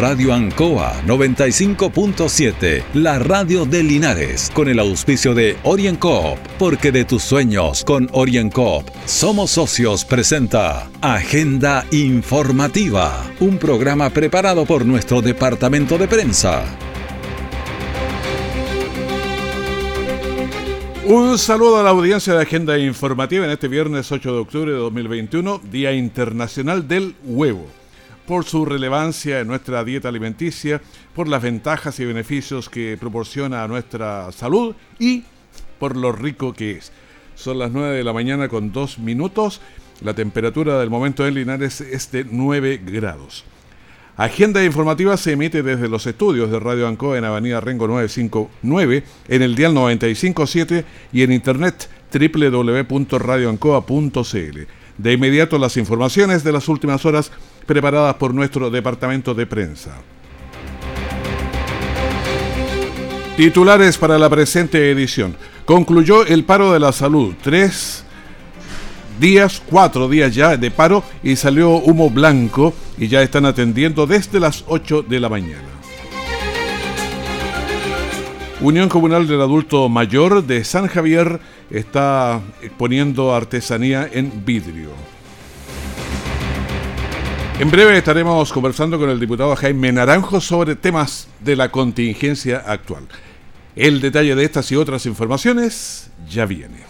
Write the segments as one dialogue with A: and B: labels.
A: Radio Ancoa 95.7, la radio de Linares, con el auspicio de OrienCoop, porque de tus sueños con OrienCoop somos socios presenta Agenda Informativa, un programa preparado por nuestro departamento de prensa.
B: Un saludo a la audiencia de Agenda Informativa en este viernes 8 de octubre de 2021, Día Internacional del Huevo por su relevancia en nuestra dieta alimenticia, por las ventajas y beneficios que proporciona a nuestra salud y por lo rico que es. Son las 9 de la mañana con 2 minutos. La temperatura del momento en Linares es de 9 grados. Agenda informativa se emite desde los estudios de Radio Ancoa en Avenida Rengo 959, en el dial 957 y en internet www.radioancoa.cl. De inmediato las informaciones de las últimas horas preparadas por nuestro departamento de prensa. Titulares para la presente edición. Concluyó el paro de la salud. Tres días, cuatro días ya de paro y salió humo blanco y ya están atendiendo desde las 8 de la mañana. Unión Comunal del Adulto Mayor de San Javier está exponiendo artesanía en vidrio. En breve estaremos conversando con el diputado Jaime Naranjo sobre temas de la contingencia actual. El detalle de estas y otras informaciones ya viene.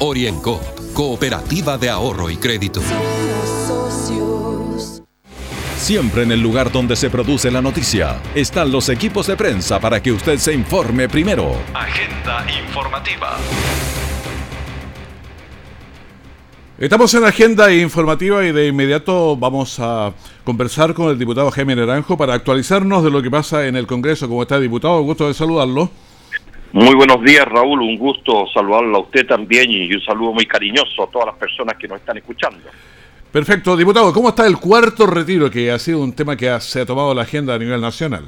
C: Orienco, cooperativa de ahorro y crédito.
A: Siempre en el lugar donde se produce la noticia están los equipos de prensa para que usted se informe primero. Agenda informativa.
B: Estamos en la agenda informativa y de inmediato vamos a conversar con el diputado Jaime Naranjo para actualizarnos de lo que pasa en el Congreso. ¿Cómo está, diputado? Gusto de saludarlo.
D: Muy buenos días, Raúl. Un gusto saludarlo a usted también y un saludo muy cariñoso a todas las personas que nos están escuchando.
B: Perfecto. Diputado, ¿cómo está el cuarto retiro, que ha sido un tema que se ha tomado la agenda a nivel nacional?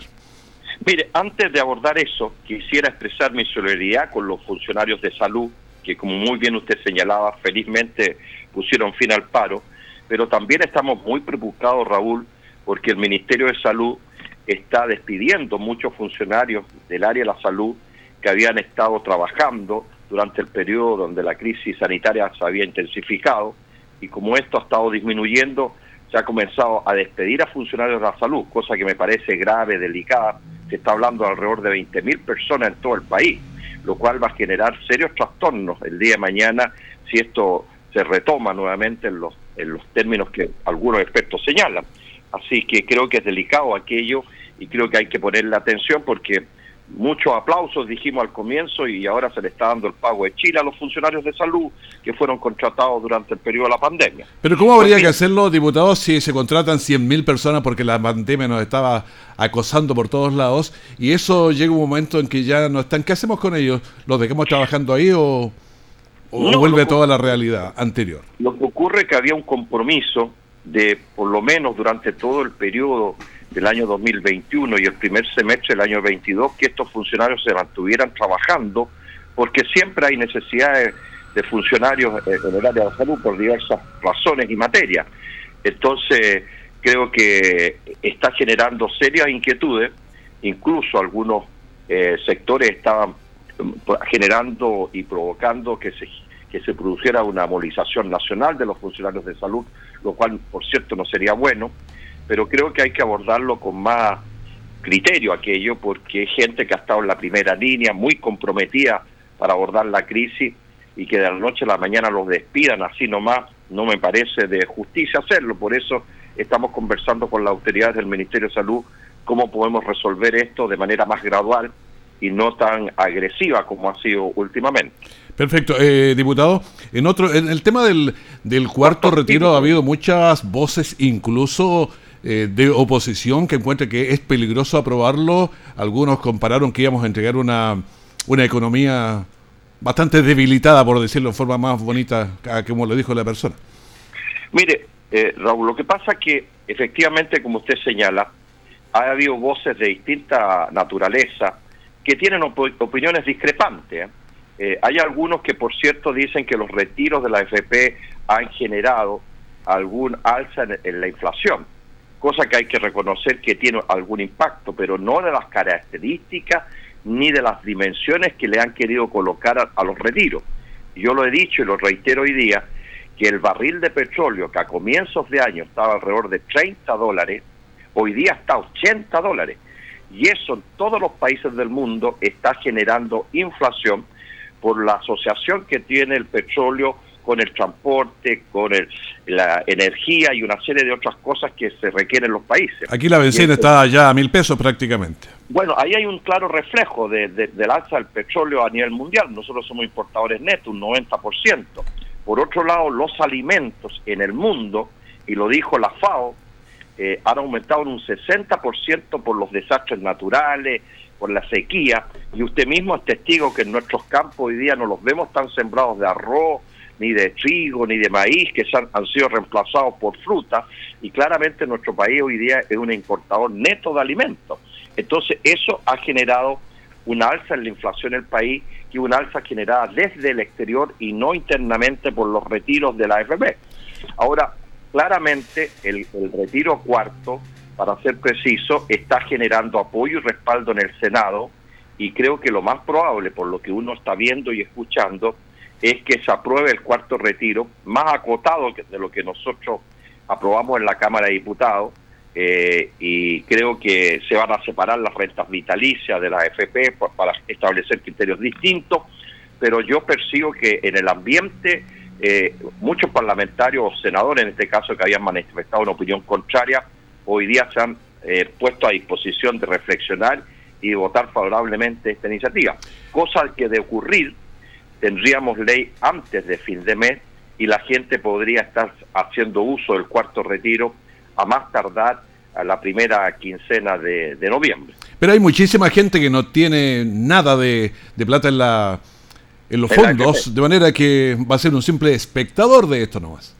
D: Mire, antes de abordar eso, quisiera expresar mi solidaridad con los funcionarios de salud, que como muy bien usted señalaba, felizmente pusieron fin al paro, pero también estamos muy preocupados, Raúl, porque el Ministerio de Salud está despidiendo muchos funcionarios del área de la salud que habían estado trabajando durante el periodo donde la crisis sanitaria se había intensificado y como esto ha estado disminuyendo, se ha comenzado a despedir a funcionarios de la salud, cosa que me parece grave, delicada. Se está hablando de alrededor de 20.000 personas en todo el país, lo cual va a generar serios trastornos el día de mañana si esto se retoma nuevamente en los, en los términos que algunos expertos señalan. Así que creo que es delicado aquello y creo que hay que ponerle atención porque muchos aplausos dijimos al comienzo y ahora se le está dando el pago de Chile a los funcionarios de salud que fueron contratados durante el periodo de la pandemia.
B: Pero ¿cómo habría que hacerlo, diputados, si se contratan 100.000 personas porque la pandemia nos estaba acosando por todos lados y eso llega un momento en que ya no están? ¿Qué hacemos con ellos? ¿Los dejamos trabajando ahí o, o vuelve toda la realidad anterior?
D: Lo que ocurre es que había un compromiso de, por lo menos durante todo el periodo del año 2021 y el primer semestre del año 22 que estos funcionarios se mantuvieran trabajando porque siempre hay necesidades de funcionarios en el área de salud por diversas razones y materias. Entonces, creo que está generando serias inquietudes, incluso algunos eh, sectores estaban mm, generando y provocando que se, que se produciera una movilización nacional de los funcionarios de salud, lo cual, por cierto, no sería bueno pero creo que hay que abordarlo con más criterio aquello, porque hay gente que ha estado en la primera línea, muy comprometida para abordar la crisis y que de la noche a la mañana los despidan así nomás, no me parece de justicia hacerlo. Por eso estamos conversando con las autoridades del Ministerio de Salud cómo podemos resolver esto de manera más gradual y no tan agresiva como ha sido últimamente.
B: Perfecto, eh, diputado. En otro, en el tema del, del cuarto retiro ha habido muchas voces, incluso eh, de oposición que encuentra que es peligroso aprobarlo. Algunos compararon que íbamos a entregar una, una economía bastante debilitada, por decirlo de forma más bonita, como lo dijo la persona.
D: Mire, eh, Raúl, lo que pasa es que efectivamente, como usted señala, ha habido voces de distinta naturaleza que tienen opiniones discrepantes. ¿eh? Eh, hay algunos que, por cierto, dicen que los retiros de la FP han generado algún alza en, la inflación, cosa que hay que reconocer que tiene algún impacto, pero no de las características ni de las dimensiones que le han querido colocar a los retiros. Yo lo he dicho y lo reitero hoy día, que el barril de petróleo que a comienzos de año estaba alrededor de 30 dólares, hoy día está a 80 dólares. Y eso en todos los países del mundo está generando inflación por la asociación que tiene el petróleo con el transporte, con la energía y una serie de otras cosas que se requieren en los países.
B: Aquí la benzina está ya a mil pesos prácticamente.
D: Bueno, ahí hay un claro reflejo de, del alza del petróleo a nivel mundial. Nosotros somos importadores netos, un 90%. Por otro lado, los alimentos en el mundo, y lo dijo la FAO, eh, han aumentado en un 60% por los desastres naturales, por la sequía, y usted mismo es testigo que en nuestros campos hoy día no los vemos tan sembrados de arroz, ni de trigo, ni de maíz, que han, han sido reemplazados por fruta, y claramente nuestro país hoy día es un importador neto de alimentos. Entonces, eso ha generado una alza en la inflación en el país que una alza generada desde el exterior y no internamente por los retiros de la AFP. Ahora, claramente el, retiro cuarto, para ser preciso, está generando apoyo y respaldo en el Senado y creo que lo más probable, por lo que uno está viendo y escuchando, es que se apruebe el cuarto retiro, más acotado de lo que nosotros aprobamos en la Cámara de Diputados, eh, y creo que se van a separar las rentas vitalicias de la AFP para establecer criterios distintos, pero yo percibo que en el ambiente eh, muchos parlamentarios o senadores, en este caso que habían manifestado una opinión contraria, hoy día se han eh, puesto a disposición de reflexionar y votar favorablemente esta iniciativa, cosa que de ocurrir tendríamos ley antes de fin de mes y la gente podría estar haciendo uso del cuarto retiro a más tardar a la primera quincena de, noviembre.
B: Pero hay muchísima gente que no tiene nada de, plata en, la, en los fondos, de manera que va a ser un simple espectador de esto nomás.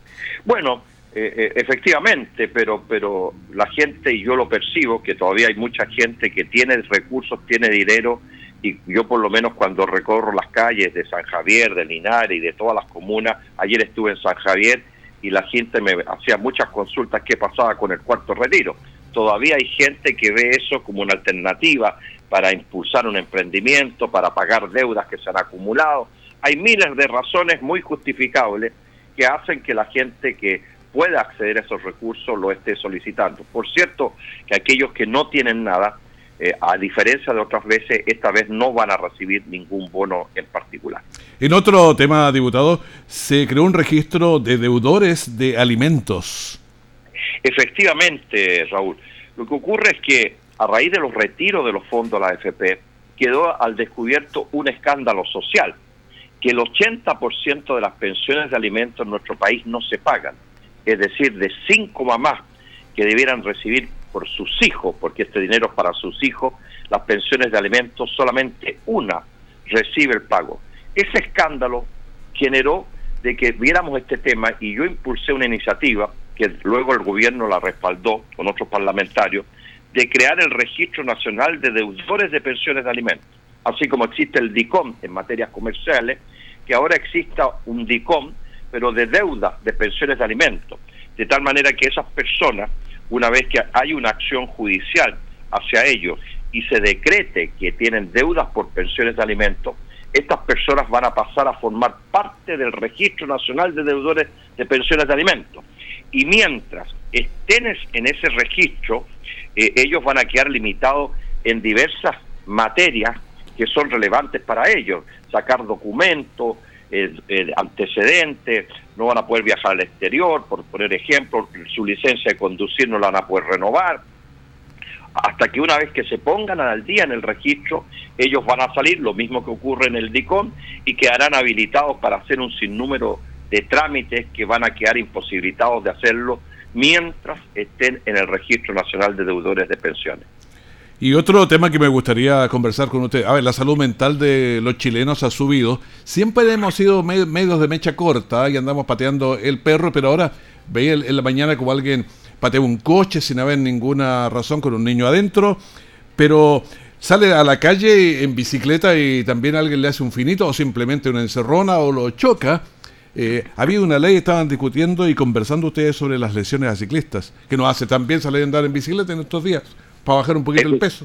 D: Bueno, eh, eh, efectivamente, pero, pero la gente, y yo lo percibo, que todavía hay mucha gente que tiene recursos, tiene dinero, y yo por lo menos cuando recorro las calles de San Javier, de Linares y de todas las comunas, ayer estuve en San Javier, y la gente me hacía muchas consultas qué pasaba con el cuarto retiro. Todavía hay gente que ve eso como una alternativa para impulsar un emprendimiento, para pagar deudas que se han acumulado. Hay miles de razones muy justificables que hacen que la gente que pueda acceder a esos recursos lo esté solicitando. Por cierto, que aquellos que no tienen nada, eh, a diferencia de otras veces, esta vez no van a recibir ningún bono en particular.
B: En otro tema, diputado, se creó un registro de deudores de alimentos.
D: Efectivamente, Raúl. Lo que ocurre es que a raíz de los retiros de los fondos de la AFP, quedó al descubierto un escándalo social, que el 80% de las pensiones de alimentos en nuestro país no se pagan. Es decir, de cinco mamás que debieran recibir por sus hijos, porque este dinero es para sus hijos, las pensiones de alimentos, solamente una recibe el pago. Ese escándalo generó de que viéramos este tema y yo impulsé una iniciativa que luego el gobierno la respaldó con otros parlamentarios, de crear el Registro Nacional de Deudores de Pensiones de Alimentos. Así como existe el DICOM en materias comerciales, que ahora exista un DICOM, pero de deuda de pensiones de alimentos. De tal manera que esas personas una vez que hay una acción judicial hacia ellos y se decrete que tienen deudas por pensiones de alimentos, estas personas van a pasar a formar parte del Registro Nacional de Deudores de Pensiones de Alimentos. Y mientras estén en ese registro, eh, ellos van a quedar limitados en diversas materias que son relevantes para ellos, sacar documentos, antecedentes, no van a poder viajar al exterior, por poner ejemplo, su licencia de conducir no la van a poder renovar, hasta que una vez que se pongan al día en el registro, ellos van a salir, lo mismo que ocurre en el DICOM, y quedarán habilitados para hacer un sinnúmero de trámites que van a quedar imposibilitados de hacerlo mientras estén en el Registro Nacional de Deudores de Pensiones.
B: Y otro tema que me gustaría conversar con usted, a ver, la salud mental de los chilenos ha subido. Siempre hemos sido medios de mecha corta y andamos pateando el perro, pero ahora veía en la mañana como alguien patea un coche sin haber ninguna razón con un niño adentro, pero sale a la calle en bicicleta y también alguien le hace un finito o simplemente una encerrona o lo choca. Eh, había una ley, estaban discutiendo y conversando ustedes sobre las lesiones a ciclistas, que nos hace también salir a andar en bicicleta en estos días para bajar un poquito el peso.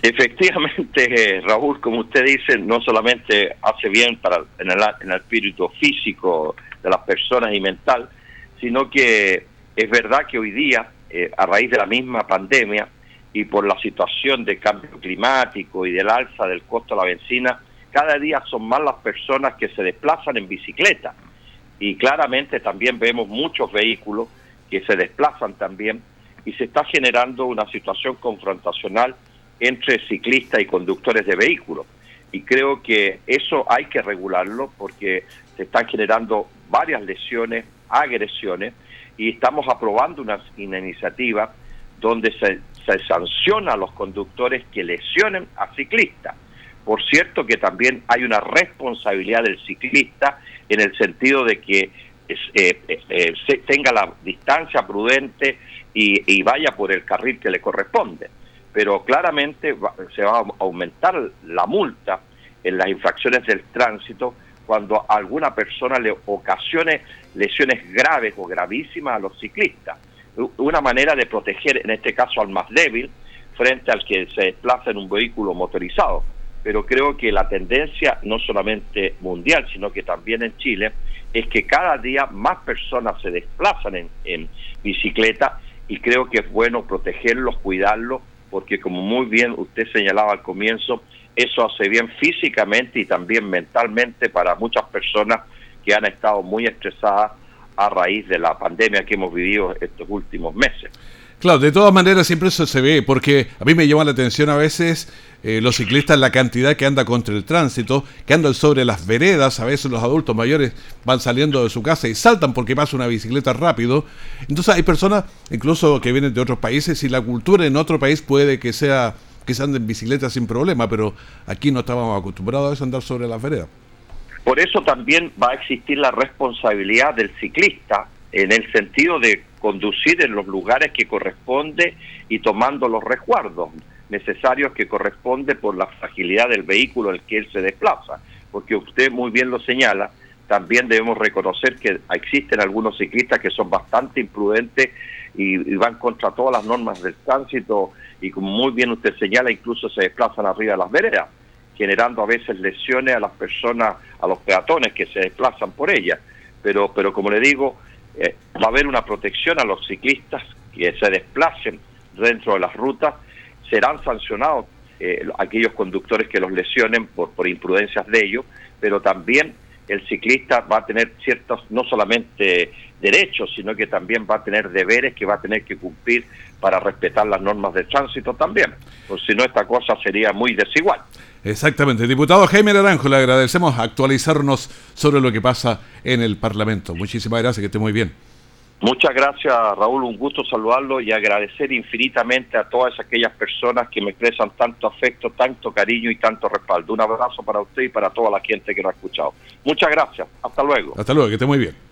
D: Efectivamente, Raúl, como usted dice, no solamente hace bien para en el, en el espíritu físico de las personas y mental, sino que es verdad que hoy día, eh, a raíz de la misma pandemia y por la situación de cambio climático y del alza del costo de la benzina, cada día son más las personas que se desplazan en bicicleta. Y claramente también vemos muchos vehículos que se desplazan también y se está generando una situación confrontacional entre ciclistas y conductores de vehículos. Y creo que eso hay que regularlo porque se están generando varias lesiones, agresiones, y estamos aprobando una, iniciativa donde se, se sanciona a los conductores que lesionen a ciclistas. Por cierto que también hay una responsabilidad del ciclista en el sentido de que eh, eh, eh, tenga la distancia prudente, y, vaya por el carril que le corresponde. Pero claramente se va a aumentar la multa en las infracciones del tránsito cuando alguna persona le ocasione lesiones graves o gravísimas a los ciclistas. Una manera de proteger, en este caso, al más débil frente al que se desplaza en un vehículo motorizado. Pero creo que la tendencia, no solamente mundial, sino que también en Chile, es que cada día más personas se desplazan en, bicicleta y creo que es bueno protegerlos, cuidarlos, porque como muy bien usted señalaba al comienzo, eso hace bien físicamente y también mentalmente para muchas personas que han estado muy estresadas a raíz de la pandemia que hemos vivido estos últimos meses.
B: Claro, de todas maneras siempre eso se ve, porque a mí me llama la atención a veces eh, los ciclistas, la cantidad que anda contra el tránsito, que andan sobre las veredas, a veces los adultos mayores van saliendo de su casa y saltan porque pasa una bicicleta rápido. Entonces hay personas, incluso que vienen de otros países, y la cultura en otro país puede que sea que se anden en bicicleta sin problema, pero aquí no estábamos acostumbrados a andar sobre las veredas.
D: Por eso también va a existir la responsabilidad del ciclista en el sentido de conducir en los lugares que corresponde y tomando los resguardos necesarios que corresponde por la fragilidad del vehículo en el que él se desplaza. Porque usted muy bien lo señala, también debemos reconocer que existen algunos ciclistas que son bastante imprudentes y, van contra todas las normas del tránsito y como muy bien usted señala, incluso se desplazan arriba de las veredas, generando a veces lesiones a las personas, a los peatones que se desplazan por ellas. Pero, pero como le digo, eh, va a haber una protección a los ciclistas que se desplacen dentro de las rutas. Serán sancionados eh, aquellos conductores que los lesionen por, por imprudencias de ellos, pero también el ciclista va a tener ciertos, no solamente derechos, sino que también va a tener deberes que va a tener que cumplir para respetar las normas de tránsito también, pues si no esta cosa sería muy desigual.
B: Exactamente. Diputado Jaime Naranjo, le agradecemos actualizarnos sobre lo que pasa en el Parlamento. Muchísimas gracias, que esté muy bien.
D: Muchas gracias, Raúl. Un gusto saludarlo y agradecer infinitamente a todas aquellas personas que me expresan tanto afecto, tanto cariño y tanto respaldo. Un abrazo para usted y para toda la gente que lo ha escuchado. Muchas gracias. Hasta luego.
B: Hasta luego, que esté muy bien.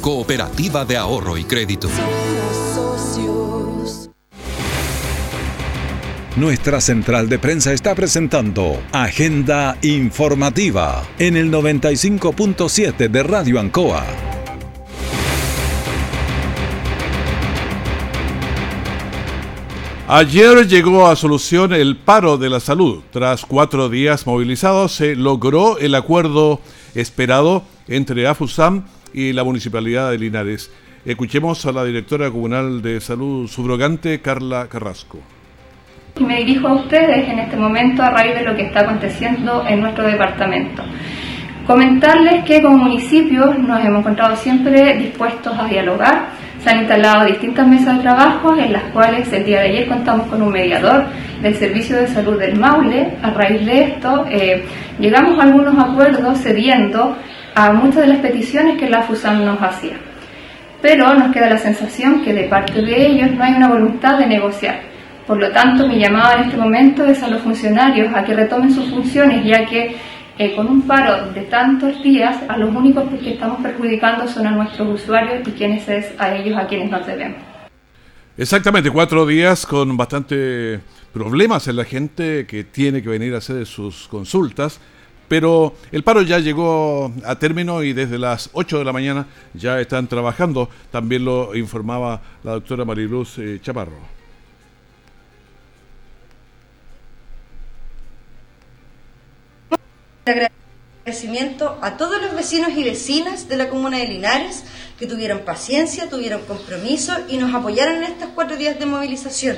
C: Cooperativa de Ahorro y Crédito.
A: Nuestra central de prensa está presentando Agenda Informativa en el 95.7 de Radio Ancoa.
B: Ayer llegó a solución el paro de la salud. Tras cuatro días movilizados se logró el acuerdo esperado entre AFUSAM y la Municipalidad de Linares. Escuchemos a la directora comunal de salud subrogante, Carla Carrasco.
E: Me dirijo a ustedes en este momento a raíz de lo que está aconteciendo en nuestro departamento. Comentarles que como municipio nos hemos encontrado siempre dispuestos a dialogar se han instalado distintas mesas de trabajo en las cuales el día de ayer contamos con un mediador del Servicio de Salud del Maule. A raíz de esto eh, llegamos a algunos acuerdos cediendo a muchas de las peticiones que la FUSAM nos hacía. Pero nos queda la sensación que de parte de ellos no hay una voluntad de negociar. Por lo tanto, mi llamado en este momento es a los funcionarios a que retomen sus funciones, ya que eh, con un paro de tantos días, a los únicos que estamos perjudicando son a nuestros usuarios y quienes es a ellos a quienes nos debemos.
B: Exactamente, cuatro días con bastante problemas en la gente que tiene que venir a hacer sus consultas, pero el paro ya llegó a término y desde las 8 de la mañana ya están trabajando, también lo informaba la doctora Mariluz eh, Chaparro.
F: agradecimiento a todos los vecinos y vecinas de la comuna de Linares que tuvieron paciencia, tuvieron compromiso y nos apoyaron en estos cuatro días de movilización.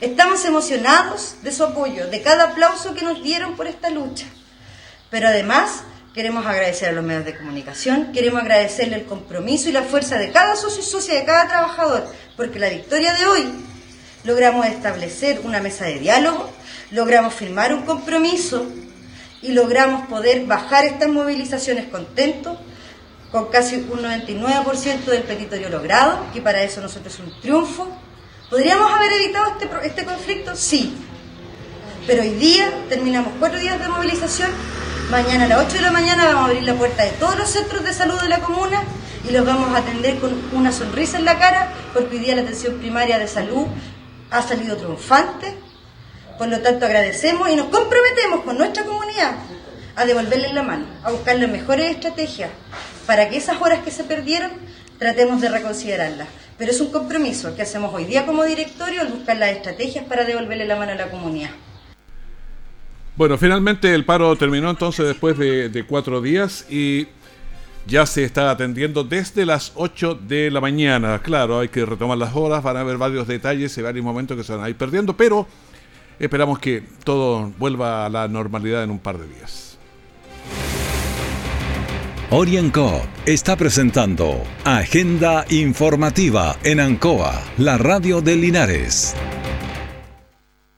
F: Estamos emocionados de su apoyo, de cada aplauso que nos dieron por esta lucha. Pero además queremos agradecer a los medios de comunicación, queremos agradecerle el compromiso y la fuerza de cada socio y socia, de cada trabajador, porque la victoria de hoy logramos establecer una mesa de diálogo, logramos firmar un compromiso y logramos poder bajar estas movilizaciones contentos, con casi un 99% del petitorio logrado, que para eso nosotros es un triunfo. ¿Podríamos haber evitado este, este conflicto? Sí. Pero hoy día terminamos cuatro días de movilización. Mañana a las 8 de la mañana vamos a abrir la puerta de todos los centros de salud de la comuna y los vamos a atender con una sonrisa en la cara, porque hoy día la atención primaria de salud ha salido triunfante por lo tanto, agradecemos y nos comprometemos con nuestra comunidad a devolverle la mano, a buscar las mejores estrategias para que esas horas que se perdieron tratemos de reconsiderarlas. Pero es un compromiso que hacemos hoy día como directorio al buscar las estrategias para devolverle la mano a la comunidad.
B: Bueno, finalmente el paro terminó entonces después de, cuatro días y ya se está atendiendo desde las 8 de la mañana. Claro, hay que retomar las horas, van a haber varios detalles y varios momentos que se van a ir perdiendo, pero Esperamos que todo vuelva a la normalidad en un par de días.
A: Orienco está presentando Agenda Informativa en Ancoa, la radio de Linares.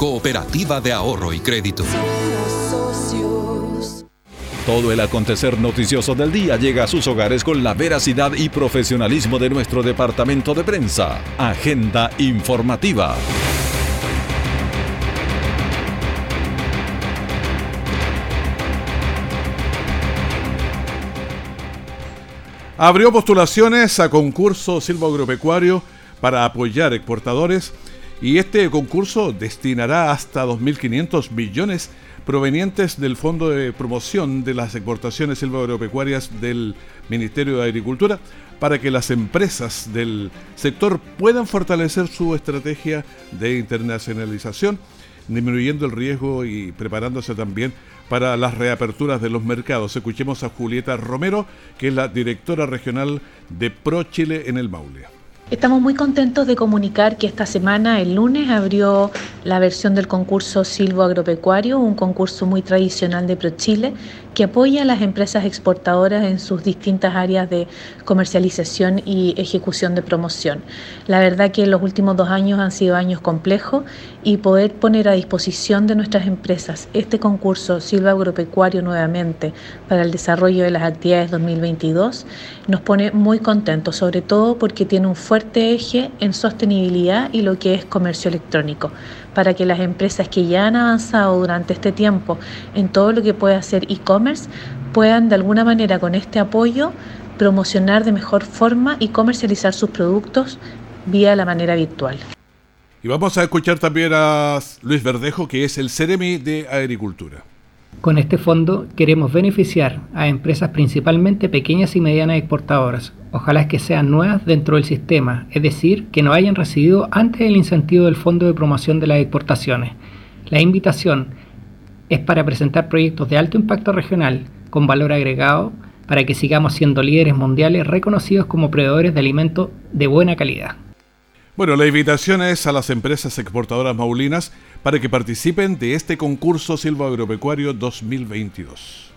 C: cooperativa de ahorro y crédito.
A: Todo el acontecer noticioso del día llega a sus hogares con la veracidad y profesionalismo de nuestro departamento de prensa. Agenda informativa.
B: Abrió postulaciones a concurso silvoagropecuario para apoyar exportadores y este concurso destinará hasta 2.500 millones provenientes del Fondo de Promoción de las Exportaciones Silvagropecuarias del Ministerio de Agricultura para que las empresas del sector puedan fortalecer su estrategia de internacionalización, disminuyendo el riesgo y preparándose también para las reaperturas de los mercados. Escuchemos a Julieta Romero, que es la directora regional de Pro Chile en el Maule.
G: Estamos muy contentos de comunicar que esta semana, el lunes, abrió la versión del concurso Silvo Agropecuario, un concurso muy tradicional de ProChile que apoya a las empresas exportadoras en sus distintas áreas de comercialización y ejecución de promoción. La verdad que los últimos dos años han sido años complejos y poder poner a disposición de nuestras empresas este concurso Silva Agropecuario nuevamente para el desarrollo de las actividades 2022 nos pone muy contentos, sobre todo porque tiene un fuerte eje en sostenibilidad y lo que es comercio electrónico. para que las empresas que ya han avanzado durante este tiempo en todo lo que puede hacer e-commerce puedan de alguna manera con este apoyo promocionar de mejor forma y comercializar sus productos vía la manera virtual.
B: Y vamos a escuchar también a Luis Verdejo, que es el Ceremi de Agricultura.
H: Con este fondo queremos beneficiar a empresas principalmente pequeñas y medianas exportadoras, ojalá que sean nuevas dentro del sistema, es decir, que no hayan recibido antes el incentivo del Fondo de Promoción de las Exportaciones. La invitación es para presentar proyectos de alto impacto regional con valor agregado para que sigamos siendo líderes mundiales reconocidos como proveedores de alimentos de buena calidad.
B: Bueno, la invitación es a las empresas exportadoras maulinas para que participen de este concurso silvoagropecuario 2022.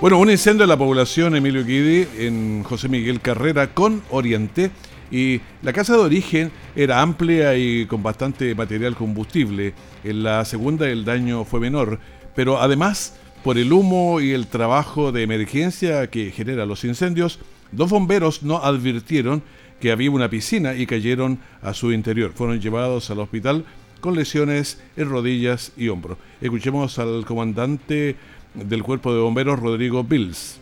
B: Bueno, un incendio en la población Emilio Guidi en José Miguel Carrera con Oriente y la casa de origen era amplia y con bastante material combustible. En la segunda el daño fue menor, pero además por el humo y el trabajo de emergencia que genera los incendios, Dos bomberos no advirtieron que había una piscina y cayeron a su interior. Fueron llevados al hospital con lesiones en rodillas y hombros. Escuchemos al comandante del cuerpo de bomberos, Rodrigo Bills.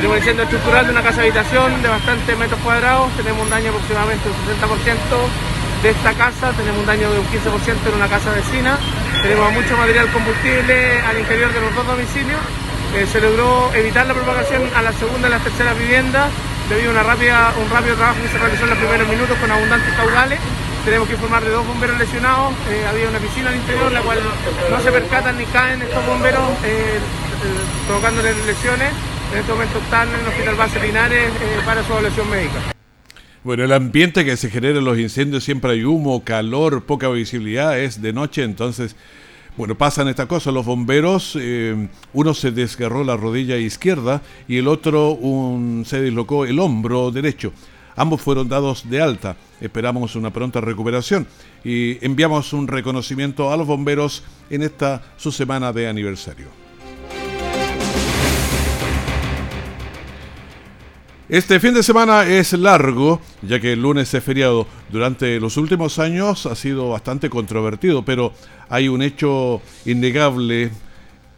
I: Tenemos un estructural de una casa de habitación de bastantes metros cuadrados. Tenemos un daño aproximadamente un 60% de esta casa. Tenemos un daño de un 15% en una casa vecina. Tenemos mucho material combustible al interior de los dos domicilios eh, se logró evitar la propagación a la segunda y las terceras viviendas debido a un rápido trabajo que se realizó en los primeros minutos con abundantes caudales. Tenemos que informar de dos bomberos lesionados, eh, había una piscina al interior, la cual no se percatan ni caen estos bomberos, eh, provocándoles lesiones. En este momento están en el Hospital Base Linares para su evaluación médica.
B: Bueno, el ambiente que se genera en los incendios siempre hay humo, calor, poca visibilidad, es de noche, entonces bueno, pasan estas cosas. Los bomberos, eh, uno se desgarró la rodilla izquierda y el otro un, se dislocó el hombro derecho. Ambos fueron dados de alta. Esperamos una pronta recuperación y enviamos un reconocimiento a los bomberos en esta su semana de aniversario. Este fin de semana es largo, ya que el lunes es feriado. Durante los últimos años ha sido bastante controvertido, pero hay un hecho innegable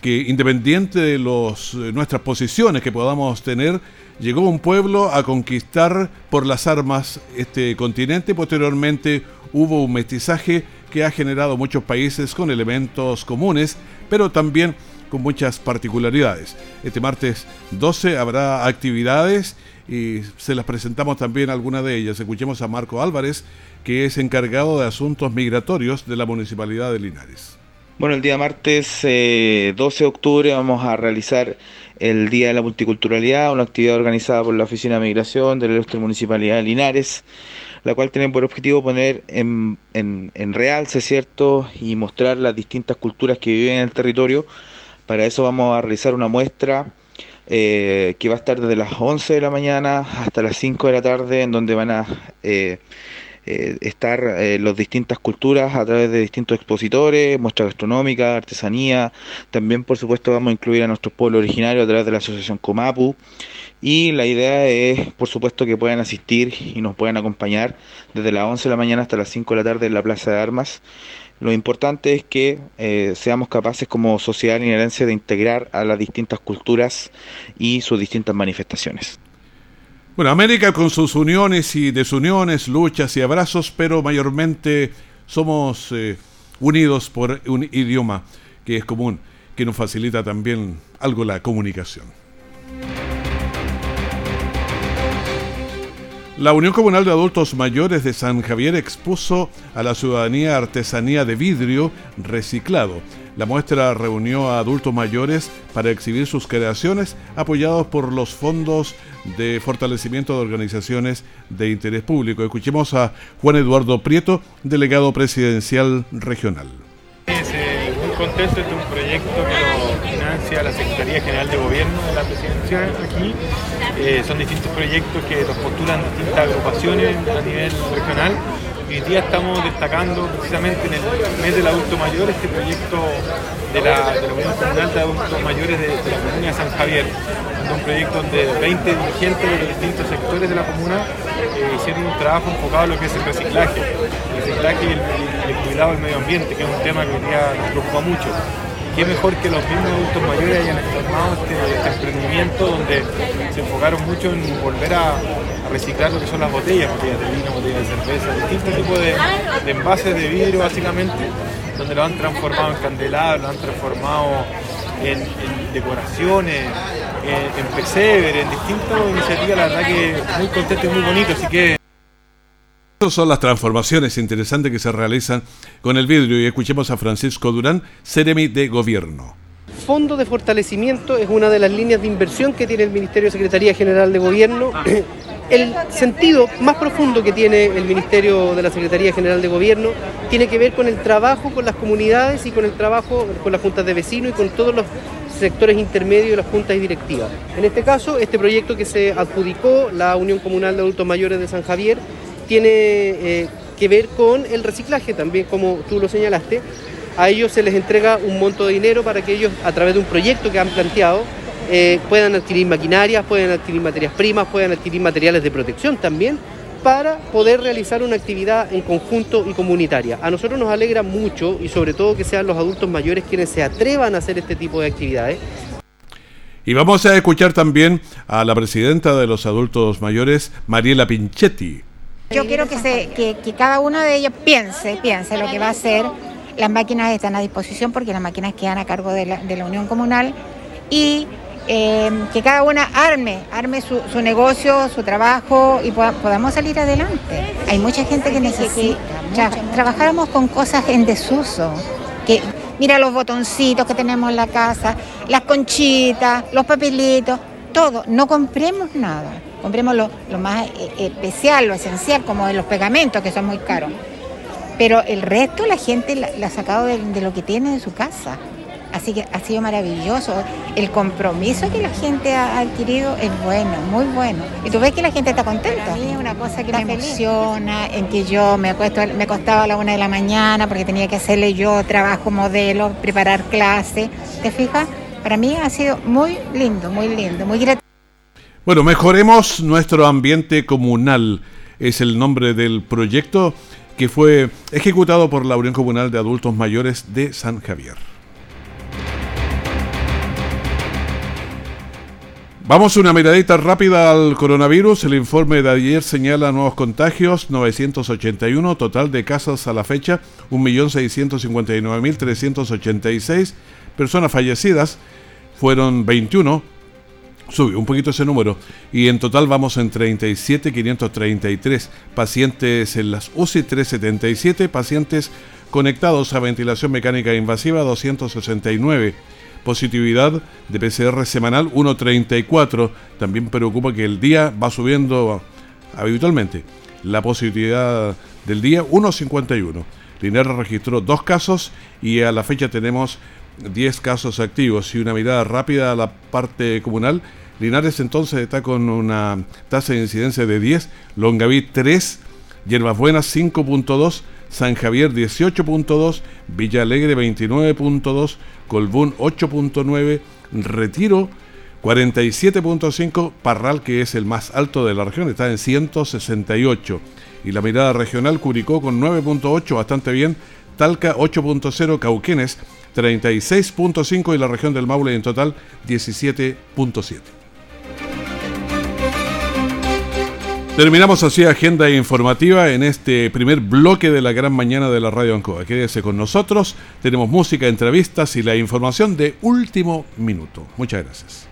B: que independiente de eh, nuestras posiciones que podamos tener, llegó un pueblo a conquistar por las armas este continente. Posteriormente hubo un mestizaje que ha generado muchos países con elementos comunes, pero también con muchas particularidades. Este martes 12 habrá actividades y se las presentamos también algunas de ellas. Escuchemos a Marco Álvarez, que es encargado de asuntos migratorios de la Municipalidad de Linares.
J: Bueno, el día martes 12 eh, de octubre vamos a realizar el Día de la Multiculturalidad, una actividad organizada por la Oficina de Migración de la Municipalidad de Linares, la cual tiene por objetivo poner en, en, en realce, ¿cierto?, y mostrar las distintas culturas que viven en el territorio. Para eso vamos a realizar una muestra eh, que va a estar desde las 11 de la mañana hasta las 5 de la tarde, en donde van a eh, eh, estar las distintas culturas a través de distintos expositores, muestra gastronómica, artesanía. También, por supuesto, vamos a incluir a nuestros pueblos originarios a través de la Asociación Comapu. Y la idea es, por supuesto, que puedan asistir y nos puedan acompañar desde las 11 de la mañana hasta las 5 de la tarde en la Plaza de Armas. Lo importante es que eh, seamos capaces como sociedad linarense de integrar a las distintas culturas y sus distintas manifestaciones.
B: Bueno, América con sus uniones y desuniones, luchas y abrazos, pero mayormente somos eh, unidos por un idioma que es común, que nos facilita también algo la comunicación. La Unión Comunal de Adultos Mayores de San Javier expuso a la ciudadanía artesanía de vidrio reciclado. La muestra reunió a adultos mayores para exhibir sus creaciones apoyados por los fondos de fortalecimiento de organizaciones de interés público. Escuchemos a Juan Eduardo Prieto, delegado presidencial regional.
K: Es eh, muy contento de un proyecto que financia la Secretaría General de Gobierno de la presidencia aquí. Eh, son distintos proyectos que los postulan distintas agrupaciones a nivel regional. Hoy día estamos destacando precisamente en el mes del adulto mayor este proyecto de la, de la Unión Comunal de Adultos Mayores de, la Comuna de San Javier, un proyecto donde 20 dirigentes de los distintos sectores de la comuna eh, hicieron un trabajo enfocado en lo que es el reciclaje, el reciclaje y el, cuidado del medio ambiente, que es un tema que hoy día nos preocupa mucho qué mejor que los mismos adultos mayores hayan formado este, este, emprendimiento donde se enfocaron mucho en volver a, reciclar lo que son las botellas, botellas de vino, botellas de cerveza, distintos tipos de, de envases de vidrio básicamente donde lo han transformado en candelabros, lo han transformado en, decoraciones, en, pesebre, en distintas iniciativas, la verdad que muy contento y muy bonito, así que...
B: Son las transformaciones interesantes que se realizan con el vidrio y escuchemos a Francisco Durán, Ceremi de Gobierno.
L: Fondo de fortalecimiento es una de las líneas de inversión que tiene el Ministerio de Secretaría General de Gobierno el sentido más profundo que tiene el Ministerio de la Secretaría General de Gobierno tiene que ver con el trabajo con las comunidades y con el trabajo con las juntas de vecinos y con todos los sectores intermedios de las juntas y directivas. En este caso, este proyecto que se adjudicó la Unión Comunal de Adultos Mayores de San Javier tiene eh, que ver con el reciclaje también, como tú lo señalaste. A ellos se les entrega un monto de dinero para que ellos, a través de un proyecto que han planteado, eh, puedan adquirir maquinarias, pueden adquirir materias primas, puedan adquirir materiales de protección también para poder realizar una actividad en conjunto y comunitaria. A nosotros nos alegra mucho y sobre todo que sean los adultos mayores quienes se atrevan a hacer este tipo de actividades.
B: Y vamos a escuchar también a la presidenta de los adultos mayores, Mariela Pinchetti.
M: Yo quiero que, se, que, cada uno de ellos piense, piense lo que va a hacer. Las máquinas están a disposición porque las máquinas quedan a cargo de la, de la Unión Comunal y Em, que cada una arme, arme su, negocio, su trabajo y podamos salir adelante. Hay mucha gente que necesita. trabajáramos con cosas en desuso. Que, mira los botoncitos que tenemos en la casa, las conchitas, los papelitos, todo. No compremos nada. Compremos lo, más eh, especial, lo esencial, como de los pegamentos que son muy caros. Pero el resto la gente la, ha sacado de lo que tiene en su casa. Así que ha sido maravilloso. El compromiso que la gente ha adquirido es bueno, muy bueno. Y tú ves que la gente está contenta. A mí es una cosa que me emociona, en que yo me acuesto, me acostaba a la una de la mañana porque tenía que hacerle yo trabajo modelo, preparar clase. ¿Te fijas? Para mí ha sido muy lindo, muy lindo, muy gratificante.
B: Bueno, mejoremos nuestro ambiente comunal. Es el nombre del proyecto que fue ejecutado por la Unión Comunal de Adultos Mayores de San Javier. Vamos una miradita rápida al coronavirus. El informe de ayer señala nuevos contagios, 981, total de casos a la fecha, 1.659.386. Personas fallecidas fueron 21, subió un poquito ese número, y en total vamos en 37.533 pacientes en las UCI, 377 pacientes conectados a ventilación mecánica invasiva, 269 positividad de PCR semanal 1.34. También preocupa que el día va subiendo habitualmente. La positividad del día 1.51. Linares registró dos casos y a la fecha tenemos 10 casos activos y una mirada rápida a la parte comunal. Linares entonces está con una tasa de incidencia de 10, Longaví 3, Yerbas Buenas 5.2, San Javier 18.2, Villa Alegre 29.2, Colbún 8.9, Retiro 47.5, Parral que es el más alto de la región está en 168 y la mirada regional Curicó con 9.8, bastante bien, Talca 8.0, Cauquenes 36.5 y la región del Maule en total 17.7. Terminamos así agenda informativa en este primer bloque de la gran mañana de la Radio Ancoa. Quédese con nosotros, tenemos música, entrevistas y la información de último minuto. Muchas gracias.